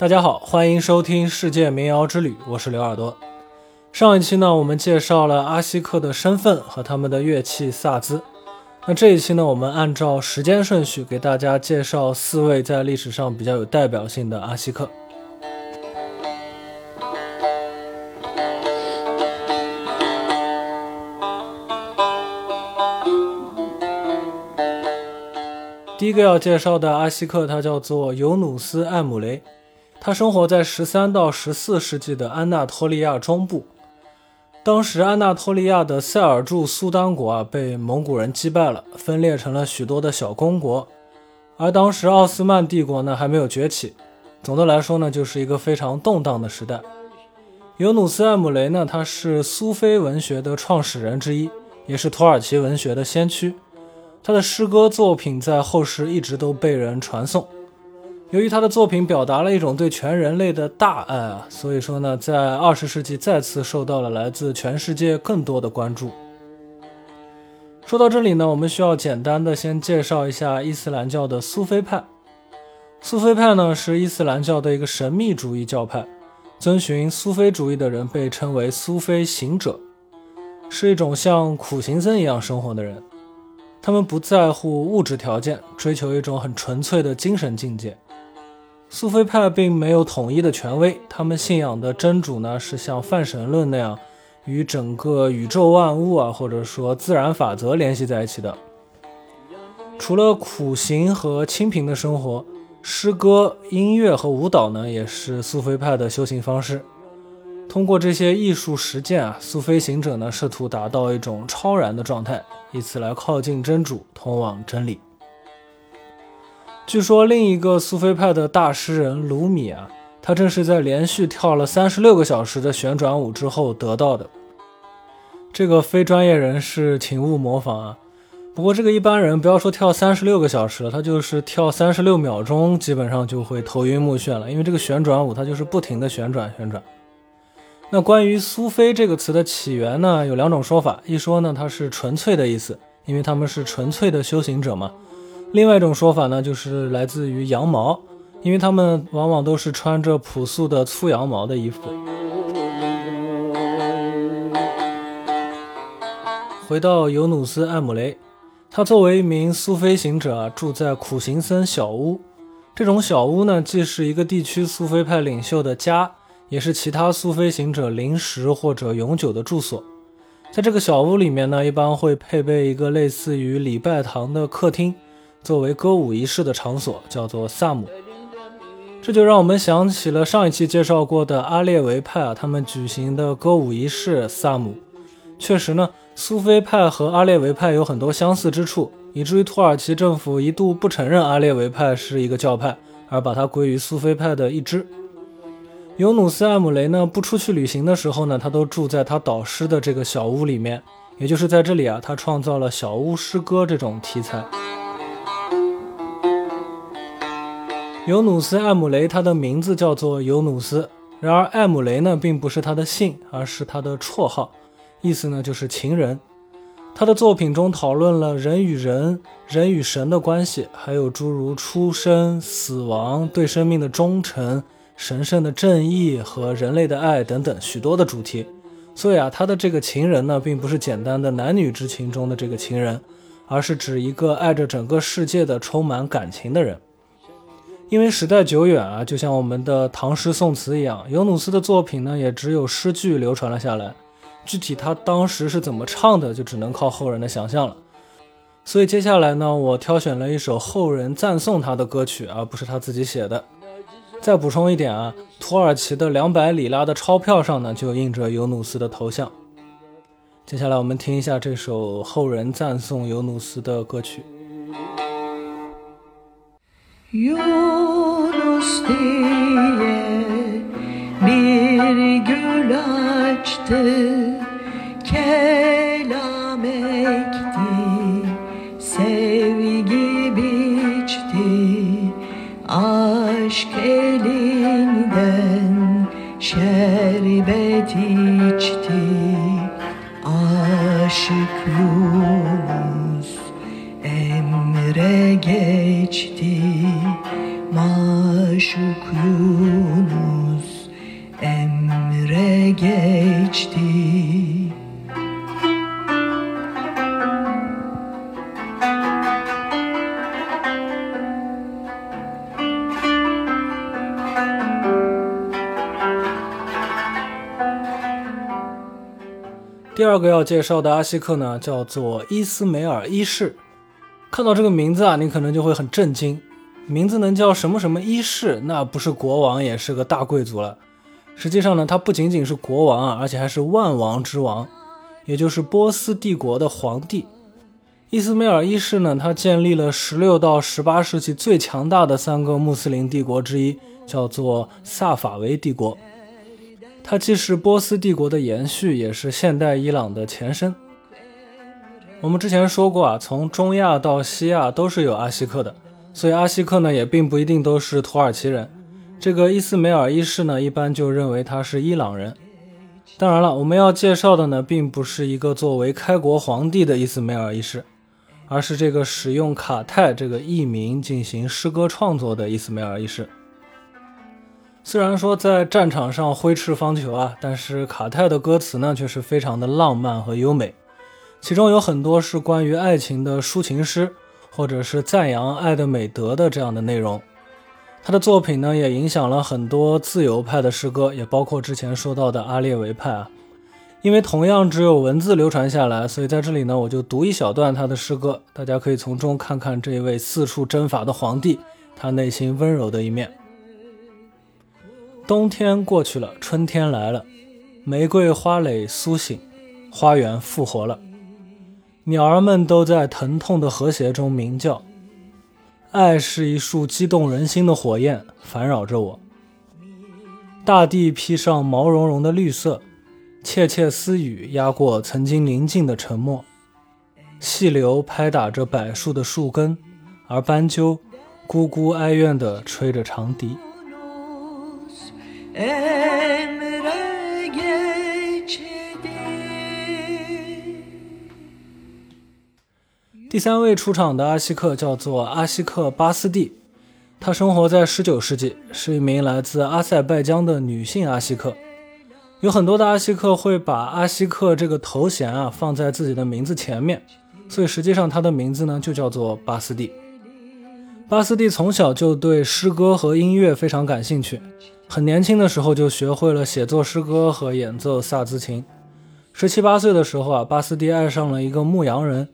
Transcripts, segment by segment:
大家好，欢迎收听《世界民谣之旅》，我是刘耳朵。上一期呢，我们介绍了阿西克的身份和他们的乐器萨兹。那这一期呢，我们按照时间顺序给大家介绍四位在历史上比较有代表性的阿西克。第一个要介绍的阿西克，他叫做尤努斯·艾姆雷。他生活在十三到十四世纪的安纳托利亚中部。当时，安纳托利亚的塞尔柱苏丹国啊被蒙古人击败了，分裂成了许多的小公国。而当时奥斯曼帝国呢还没有崛起。总的来说呢，就是一个非常动荡的时代。尤努斯·艾姆雷呢，他是苏菲文学的创始人之一，也是土耳其文学的先驱。他的诗歌作品在后世一直都被人传颂。由于他的作品表达了一种对全人类的大爱啊，所以说呢，在二十世纪再次受到了来自全世界更多的关注。说到这里呢，我们需要简单的先介绍一下伊斯兰教的苏菲派。苏菲派呢是伊斯兰教的一个神秘主义教派，遵循苏菲主义的人被称为苏菲行者，是一种像苦行僧一样生活的人。他们不在乎物质条件，追求一种很纯粹的精神境界。苏菲派并没有统一的权威，他们信仰的真主呢是像泛神论那样，与整个宇宙万物啊，或者说自然法则联系在一起的。除了苦行和清贫的生活，诗歌、音乐和舞蹈呢，也是苏菲派的修行方式。通过这些艺术实践啊，苏菲行者呢试图达到一种超然的状态，以此来靠近真主，通往真理。据说另一个苏菲派的大诗人鲁米啊，他正是在连续跳了三十六个小时的旋转舞之后得到的。这个非专业人士请勿模仿啊！不过这个一般人不要说跳三十六个小时了，他就是跳三十六秒钟，基本上就会头晕目眩了，因为这个旋转舞它就是不停的旋转旋转。那关于苏菲这个词的起源呢，有两种说法，一说呢它是纯粹的意思，因为他们是纯粹的修行者嘛。另外一种说法呢，就是来自于羊毛，因为他们往往都是穿着朴素的粗羊毛的衣服。回到尤努斯·艾姆雷，他作为一名苏菲行者，住在苦行僧小屋。这种小屋呢，既是一个地区苏菲派领袖的家，也是其他苏菲行者临时或者永久的住所。在这个小屋里面呢，一般会配备一个类似于礼拜堂的客厅。作为歌舞仪式的场所，叫做萨姆，这就让我们想起了上一期介绍过的阿列维派啊，他们举行的歌舞仪式萨姆。确实呢，苏菲派和阿列维派有很多相似之处，以至于土耳其政府一度不承认阿列维派是一个教派，而把它归于苏菲派的一支。尤努斯·艾姆雷呢，不出去旅行的时候呢，他都住在他导师的这个小屋里面，也就是在这里啊，他创造了小屋诗歌这种题材。尤努斯·艾姆雷，他的名字叫做尤努斯。然而，艾姆雷呢，并不是他的姓，而是他的绰号，意思呢就是情人。他的作品中讨论了人与人、人与神的关系，还有诸如出生、死亡、对生命的忠诚、神圣的正义和人类的爱等等许多的主题。所以啊，他的这个情人呢，并不是简单的男女之情中的这个情人，而是指一个爱着整个世界的充满感情的人。因为时代久远啊，就像我们的唐诗宋词一样，尤努斯的作品呢，也只有诗句流传了下来。具体他当时是怎么唱的，就只能靠后人的想象了。所以接下来呢，我挑选了一首后人赞颂他的歌曲，而不是他自己写的。再补充一点啊，土耳其的两百里拉的钞票上呢，就印着尤努斯的头像。接下来我们听一下这首后人赞颂尤努斯的歌曲。Diye bir gül açtı. Kelam ekti Sevgi biçti. Aşk elinden Şerbet içti. Aşık Yunus emre geçti 第二个要介绍的阿西克呢，叫做伊斯梅尔一世。看到这个名字啊，你可能就会很震惊。名字能叫什么什么一世，那不是国王也是个大贵族了。实际上呢，他不仅仅是国王啊，而且还是万王之王，也就是波斯帝国的皇帝。伊斯梅尔一世呢，他建立了十六到十八世纪最强大的三个穆斯林帝国之一，叫做萨法维帝国。它既是波斯帝国的延续，也是现代伊朗的前身。我们之前说过啊，从中亚到西亚都是有阿西克的，所以阿西克呢也并不一定都是土耳其人。这个伊斯梅尔一世呢，一般就认为他是伊朗人。当然了，我们要介绍的呢，并不是一个作为开国皇帝的伊斯梅尔一世，而是这个使用卡泰这个艺名进行诗歌创作的伊斯梅尔一世。虽然说在战场上挥斥方遒啊，但是卡泰的歌词呢却是非常的浪漫和优美，其中有很多是关于爱情的抒情诗，或者是赞扬爱的美德的这样的内容。他的作品呢也影响了很多自由派的诗歌，也包括之前说到的阿列维派啊。因为同样只有文字流传下来，所以在这里呢我就读一小段他的诗歌，大家可以从中看看这位四处征伐的皇帝他内心温柔的一面。冬天过去了，春天来了，玫瑰花蕾苏醒，花园复活了，鸟儿们都在疼痛的和谐中鸣叫。爱是一束激动人心的火焰，烦扰着我。大地披上毛茸茸的绿色，窃窃私语压过曾经宁静的沉默。细流拍打着柏树的树根，而斑鸠咕咕哀怨地吹着长笛。Emre geçti 第三位出场的阿西克叫做阿西克巴斯蒂，她生活在19世纪，是一名来自阿塞拜疆的女性阿西克。有很多的阿西克会把阿西克这个头衔啊放在自己的名字前面，所以实际上她的名字呢就叫做巴斯蒂。巴斯蒂从小就对诗歌和音乐非常感兴趣。很年轻的时候就学会了写作诗歌和演奏萨兹琴。十七八岁的时候啊，巴斯蒂爱上了一个牧羊人。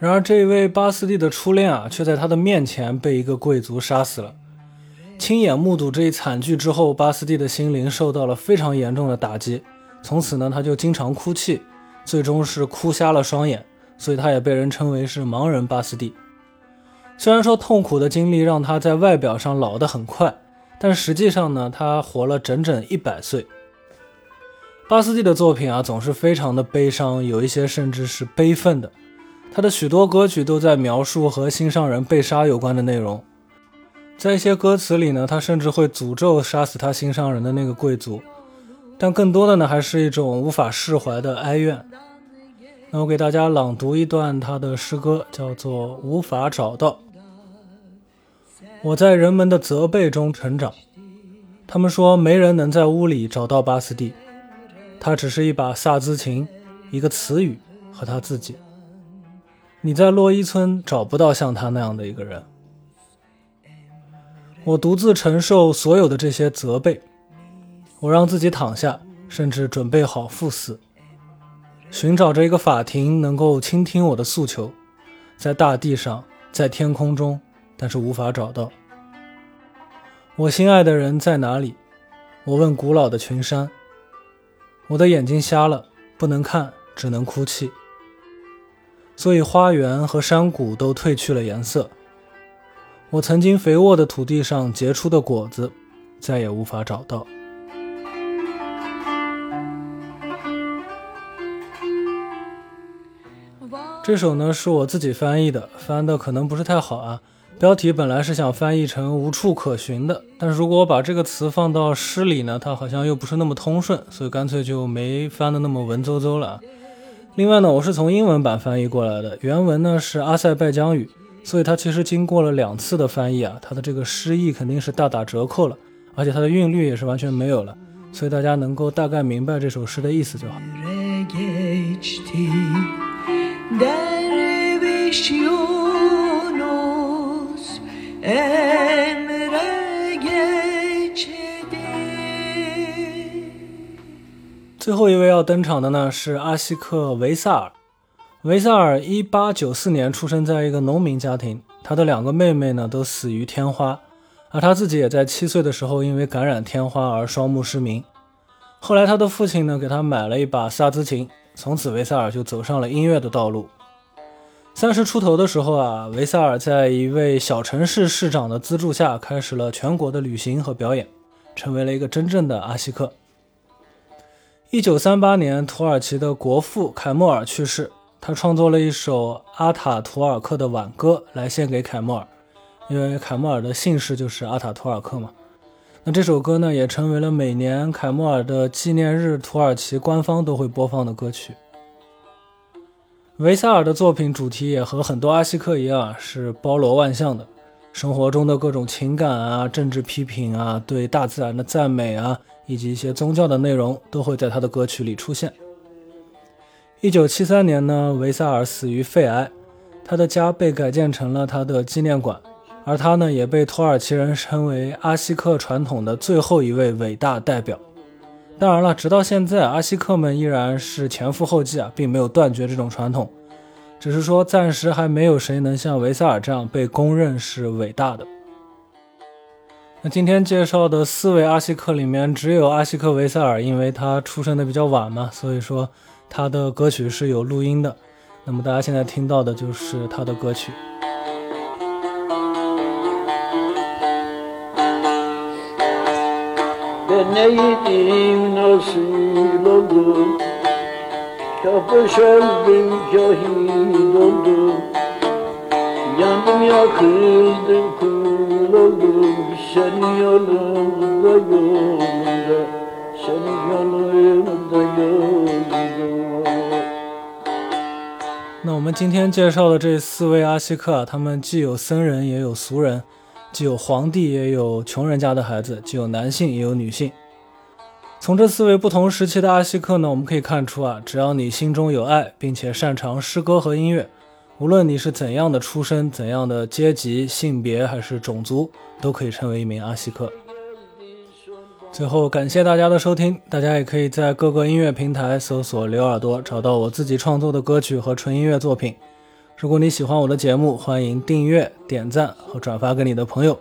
然而，这位巴斯蒂的初恋啊，却在他的面前被一个贵族杀死了。亲眼目睹这一惨剧之后，巴斯蒂的心灵受到了非常严重的打击。从此呢，他就经常哭泣，最终是哭瞎了双眼，所以他也被人称为是盲人巴斯蒂。虽然说痛苦的经历让他在外表上老得很快。但实际上呢，他活了整整一百岁。巴斯蒂的作品啊，总是非常的悲伤，有一些甚至是悲愤的。他的许多歌曲都在描述和心上人被杀有关的内容。在一些歌词里呢，他甚至会诅咒杀死他心上人的那个贵族。但更多的呢，还是一种无法释怀的哀怨。那我给大家朗读一段他的诗歌，叫做《无法找到》。我在人们的责备中成长，他们说没人能在屋里找到巴斯蒂，他只是一把萨兹琴，一个词语和他自己。你在洛伊村找不到像他那样的一个人。我独自承受所有的这些责备，我让自己躺下，甚至准备好赴死，寻找着一个法庭能够倾听我的诉求，在大地上，在天空中。但是无法找到我心爱的人在哪里？我问古老的群山。我的眼睛瞎了，不能看，只能哭泣。所以花园和山谷都褪去了颜色。我曾经肥沃的土地上结出的果子，再也无法找到。这首呢是我自己翻译的，翻的可能不是太好啊。标题本来是想翻译成“无处可寻”的，但是如果我把这个词放到诗里呢，它好像又不是那么通顺，所以干脆就没翻的那么文绉绉了。另外呢，我是从英文版翻译过来的，原文呢是阿塞拜疆语，所以它其实经过了两次的翻译啊，它的这个诗意肯定是大打折扣了，而且它的韵律也是完全没有了，所以大家能够大概明白这首诗的意思就好。Geçti Derviş Yunus emre geçti 最后一位要登场的呢是阿西克维萨尔。维萨尔一八九四年出生在一个农民家庭，他的两个妹妹呢都死于天花，而他自己也在七岁的时候因为感染天花而双目失明。后来他的父亲呢给他买了一把萨兹琴，从此维萨尔就走上了音乐的道路。三十出头的时候啊，维萨尔在一位小城市市长的资助下，开始了全国的旅行和表演，成为了一个真正的阿西克。一九三八年，土耳其的国父凯莫尔去世，他创作了一首阿塔图尔克的挽歌来献给凯莫尔，因为凯莫尔的姓氏就是阿塔图尔克嘛。那这首歌呢，也成为了每年凯莫尔的纪念日，土耳其官方都会播放的歌曲。维萨尔的作品主题也和很多阿西克一样，是包罗万象的，生活中的各种情感啊、政治批评啊、对大自然的赞美啊，以及一些宗教的内容，都会在他的歌曲里出现。一九七三年呢，维萨尔死于肺癌，他的家被改建成了他的纪念馆，而他呢，也被土耳其人称为阿西克传统的最后一位伟大代表。当然了，直到现在，阿西克们依然是前赴后继啊，并没有断绝这种传统，只是说暂时还没有谁能像维塞尔这样被公认是伟大的。那今天介绍的四位阿西克里面，只有阿西克维塞尔，因为他出生的比较晚嘛，所以说他的歌曲是有录音的。那么大家现在听到的就是他的歌曲。Neydim nasıl oldum Kapış oldum şahit oldum Yandım yakıldım kul oldum Senin yolunda yolunda Senin yolunda yolunda 那我们今天介绍的这四位阿西克啊，他们既有僧人，也有俗人，既有皇帝，也有穷人家的孩子，既有男性，也有女性。从这四位不同时期的阿西克呢，我们可以看出啊，只要你心中有爱，并且擅长诗歌和音乐，无论你是怎样的出身、怎样的阶级、性别还是种族，都可以成为一名阿西克。最后，感谢大家的收听。大家也可以在各个音乐平台搜索“刘耳朵”，找到我自己创作的歌曲和纯音乐作品。如果你喜欢我的节目，欢迎订阅、点赞和转发给你的朋友。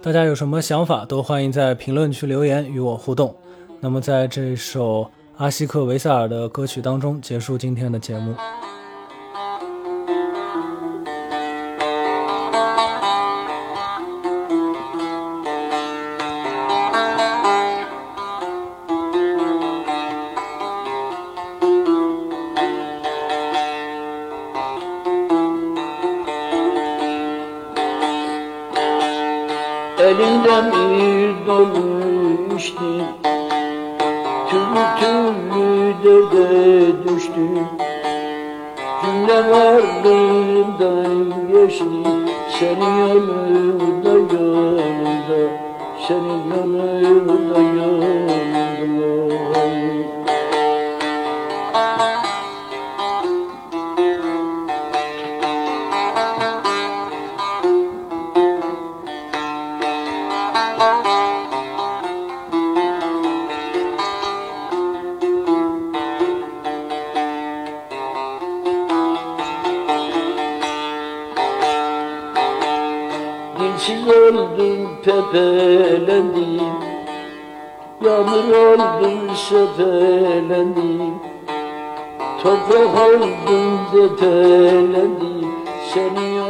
大家有什么想法，都欢迎在评论区留言与我互动。那么，在这首阿西克维塞尔的歌曲当中，结束今天的节目。demir dolmuştu. Türlü türlü derde düştü. Cümle varlığımdan geçti. Senin yanında yanında Senin yanında. Dilsiz oldum pepelendim Yağmur oldum sepelendim Toprak oldum depelendim yolun